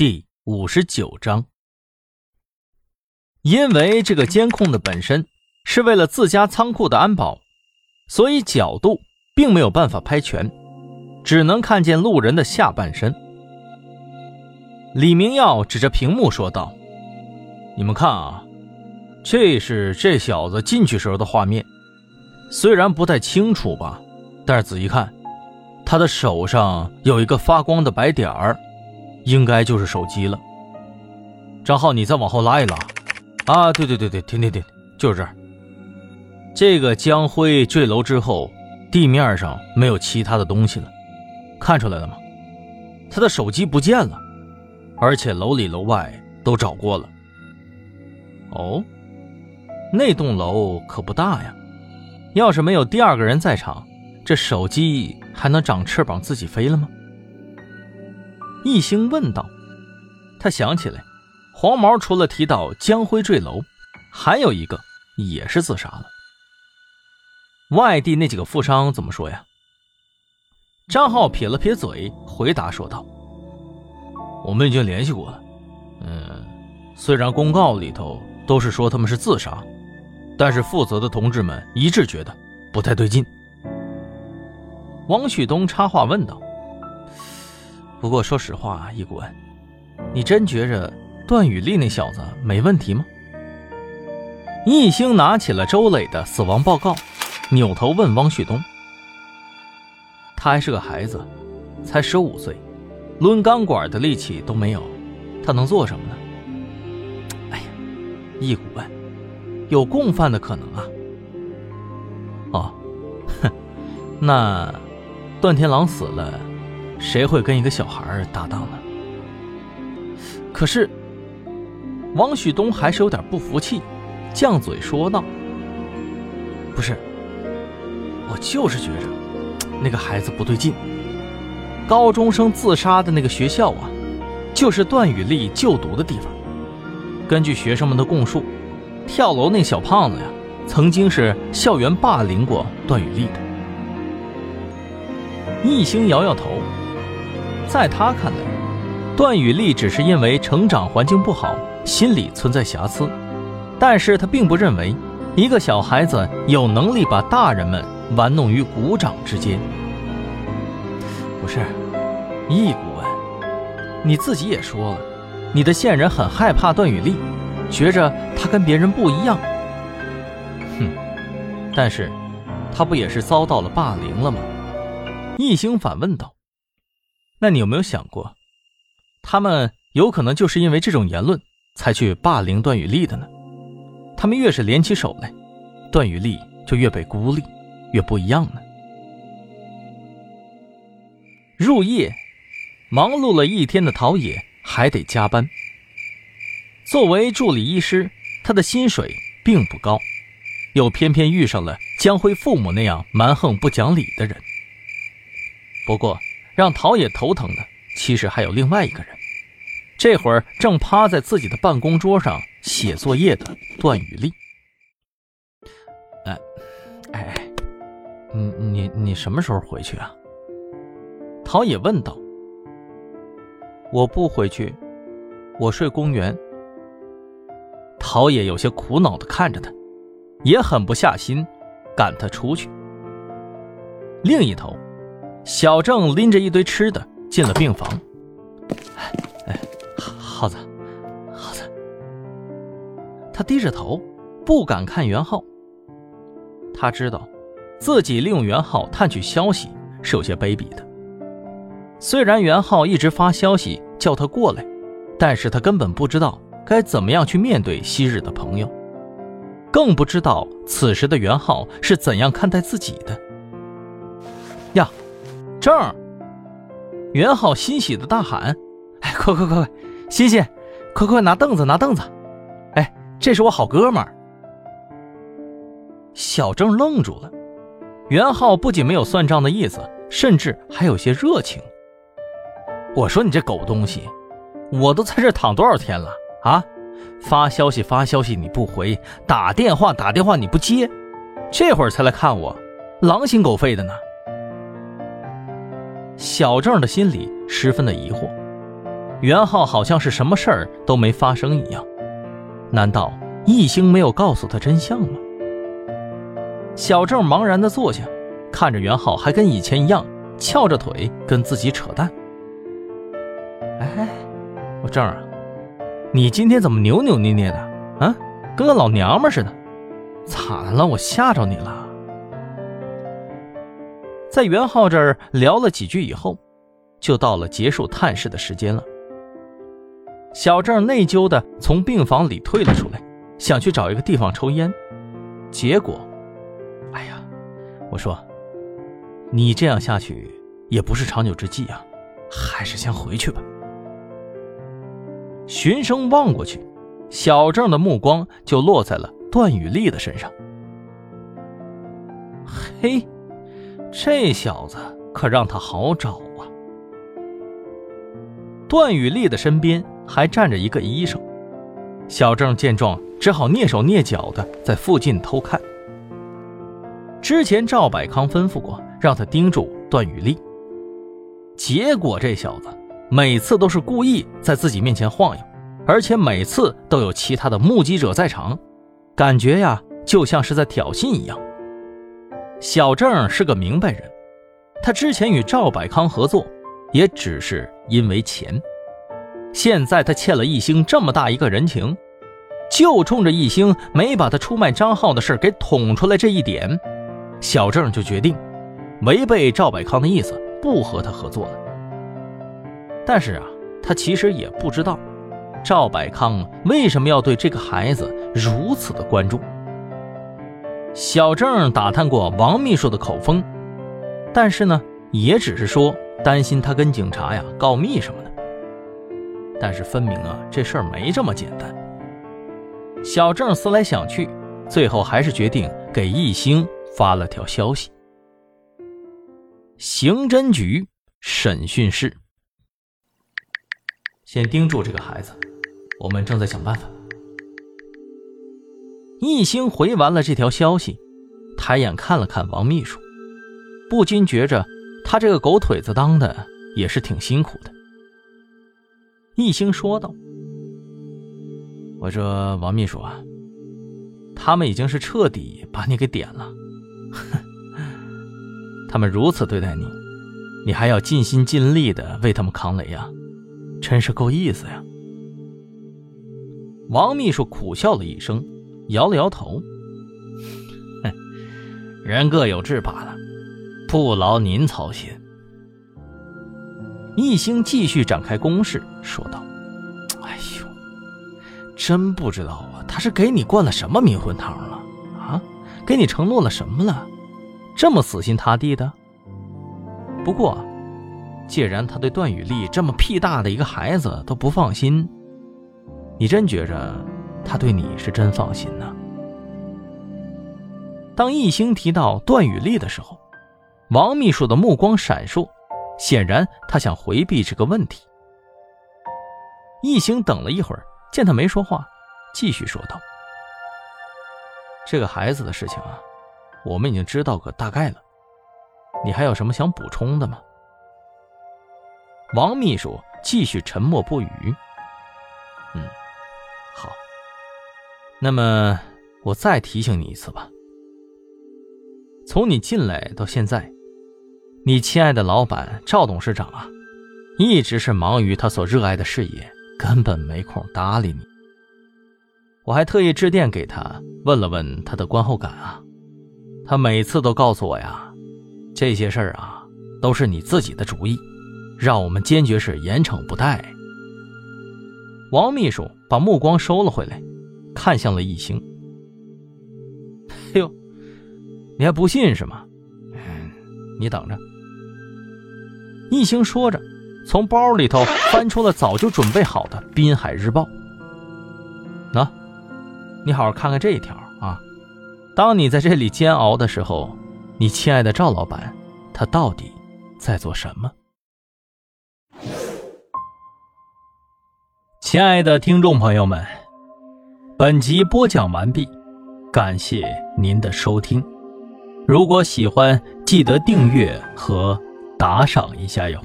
第五十九章，因为这个监控的本身是为了自家仓库的安保，所以角度并没有办法拍全，只能看见路人的下半身。李明耀指着屏幕说道：“你们看啊，这是这小子进去时候的画面，虽然不太清楚吧，但是仔细看，他的手上有一个发光的白点儿。”应该就是手机了。张浩，你再往后拉一拉。啊，对对对对，停停停，就是这儿。这个江辉坠楼之后，地面上没有其他的东西了，看出来了吗？他的手机不见了，而且楼里楼外都找过了。哦，那栋楼可不大呀，要是没有第二个人在场，这手机还能长翅膀自己飞了吗？易兴问道：“他想起来，黄毛除了提到江辉坠楼，还有一个也是自杀了。外地那几个富商怎么说呀？”张浩撇了撇嘴，回答说道：“我们已经联系过了。嗯，虽然公告里头都是说他们是自杀，但是负责的同志们一致觉得不太对劲。”王旭东插话问道。不过说实话，易顾问，你真觉着段雨丽那小子没问题吗？易星拿起了周磊的死亡报告，扭头问汪旭东：“他还是个孩子，才十五岁，抡钢管的力气都没有，他能做什么呢？”哎呀，易古问，有共犯的可能啊！哦，哼，那段天狼死了。谁会跟一个小孩搭档呢？可是，王旭东还是有点不服气，犟嘴说道：“不是，我就是觉着那个孩子不对劲。高中生自杀的那个学校啊，就是段雨丽就读的地方。根据学生们的供述，跳楼那小胖子呀，曾经是校园霸凌过段雨丽的。”易星摇摇头。在他看来，段雨丽只是因为成长环境不好，心理存在瑕疵，但是他并不认为一个小孩子有能力把大人们玩弄于股掌之间。不是，易顾问，你自己也说了，你的线人很害怕段雨丽，觉着她跟别人不一样。哼，但是，他不也是遭到了霸凌了吗？易星反问道。那你有没有想过，他们有可能就是因为这种言论才去霸凌段雨丽的呢？他们越是联起手来，段雨丽就越被孤立，越不一样呢。入夜，忙碌了一天的陶冶还得加班。作为助理医师，他的薪水并不高，又偏偏遇上了江辉父母那样蛮横不讲理的人。不过。让陶冶头疼的，其实还有另外一个人。这会儿正趴在自己的办公桌上写作业的段雨丽。哎，哎，你你你什么时候回去啊？陶冶问道。我不回去，我睡公园。陶冶有些苦恼的看着他，也狠不下心赶他出去。另一头。小郑拎着一堆吃的进了病房。哎，耗子，耗子。他低着头，不敢看袁浩。他知道，自己利用袁浩探取消息是有些卑鄙的。虽然袁浩一直发消息叫他过来，但是他根本不知道该怎么样去面对昔日的朋友，更不知道此时的袁浩是怎样看待自己的。呀！郑，袁浩欣喜的大喊：“哎，快快快快，欣欣，快快拿凳子，拿凳子！哎，这是我好哥们儿。”小郑愣住了。袁浩不仅没有算账的意思，甚至还有些热情。我说你这狗东西，我都在这躺多少天了啊？发消息发消息你不回，打电话打电话你不接，这会儿才来看我，狼心狗肺的呢。小郑的心里十分的疑惑，袁浩好像是什么事儿都没发生一样。难道易星没有告诉他真相吗？小郑茫然地坐下，看着袁浩，还跟以前一样翘着腿跟自己扯淡。哎，我郑啊，你今天怎么扭扭捏捏的啊？跟个老娘们似的，咋了？我吓着你了？在袁浩这儿聊了几句以后，就到了结束探视的时间了。小郑内疚的从病房里退了出来，想去找一个地方抽烟，结果，哎呀，我说，你这样下去也不是长久之计啊，还是先回去吧。循声望过去，小郑的目光就落在了段雨丽的身上。嘿，这小子可让他好找啊！段雨丽的身边。还站着一个医生，小郑见状只好蹑手蹑脚的在附近偷看。之前赵百康吩咐过，让他盯住段雨丽，结果这小子每次都是故意在自己面前晃悠，而且每次都有其他的目击者在场，感觉呀就像是在挑衅一样。小郑是个明白人，他之前与赵百康合作，也只是因为钱。现在他欠了易星这么大一个人情，就冲着易星没把他出卖张浩的事给捅出来这一点，小郑就决定违背赵百康的意思，不和他合作了。但是啊，他其实也不知道赵百康为什么要对这个孩子如此的关注。小郑打探过王秘书的口风，但是呢，也只是说担心他跟警察呀告密什么的。但是分明啊，这事儿没这么简单。小郑思来想去，最后还是决定给易星发了条消息。刑侦局审讯室，先盯住这个孩子，我们正在想办法。易星回完了这条消息，抬眼看了看王秘书，不禁觉着他这个狗腿子当的也是挺辛苦的。易星说道：“我说王秘书啊，他们已经是彻底把你给点了。哼 他们如此对待你，你还要尽心尽力的为他们扛雷呀，真是够意思呀。”王秘书苦笑了一声，摇了摇头：“ 哼，人各有志罢了，不劳您操心。”易星继续展开攻势，说道：“哎呦，真不知道啊，他是给你灌了什么迷魂汤了啊？给你承诺了什么了？这么死心塌地的？不过，既然他对段雨丽这么屁大的一个孩子都不放心，你真觉着他对你是真放心呢？”当易星提到段雨丽的时候，王秘书的目光闪烁。显然，他想回避这个问题。易星等了一会儿，见他没说话，继续说道：“这个孩子的事情啊，我们已经知道个大概了。你还有什么想补充的吗？”王秘书继续沉默不语。嗯，好。那么我再提醒你一次吧。从你进来到现在。你亲爱的老板赵董事长啊，一直是忙于他所热爱的事业，根本没空搭理你。我还特意致电给他，问了问他的观后感啊。他每次都告诉我呀，这些事儿啊都是你自己的主意，让我们坚决是严惩不贷。王秘书把目光收了回来，看向了易星。哎呦，你还不信是吗？你等着。一星说着，从包里头翻出了早就准备好的《滨海日报》。喏，你好好看看这一条啊！当你在这里煎熬的时候，你亲爱的赵老板，他到底在做什么？亲爱的听众朋友们，本集播讲完毕，感谢您的收听。如果喜欢，记得订阅和打赏一下哟。